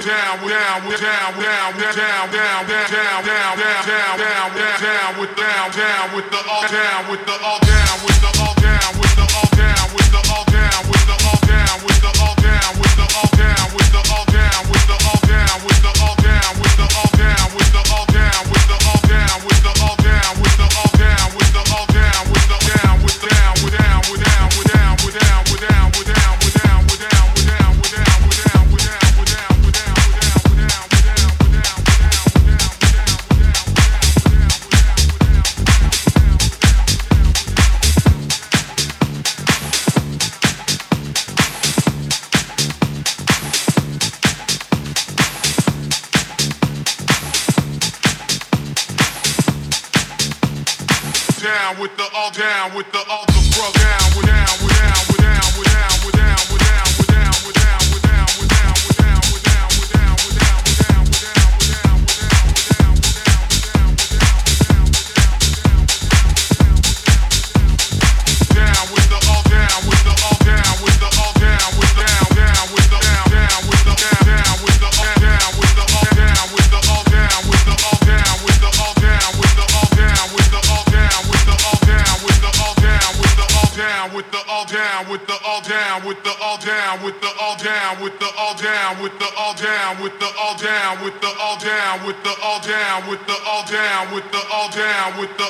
down with the all down with the all down with the all with the with the all down with the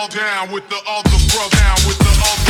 all down, with the all the bro down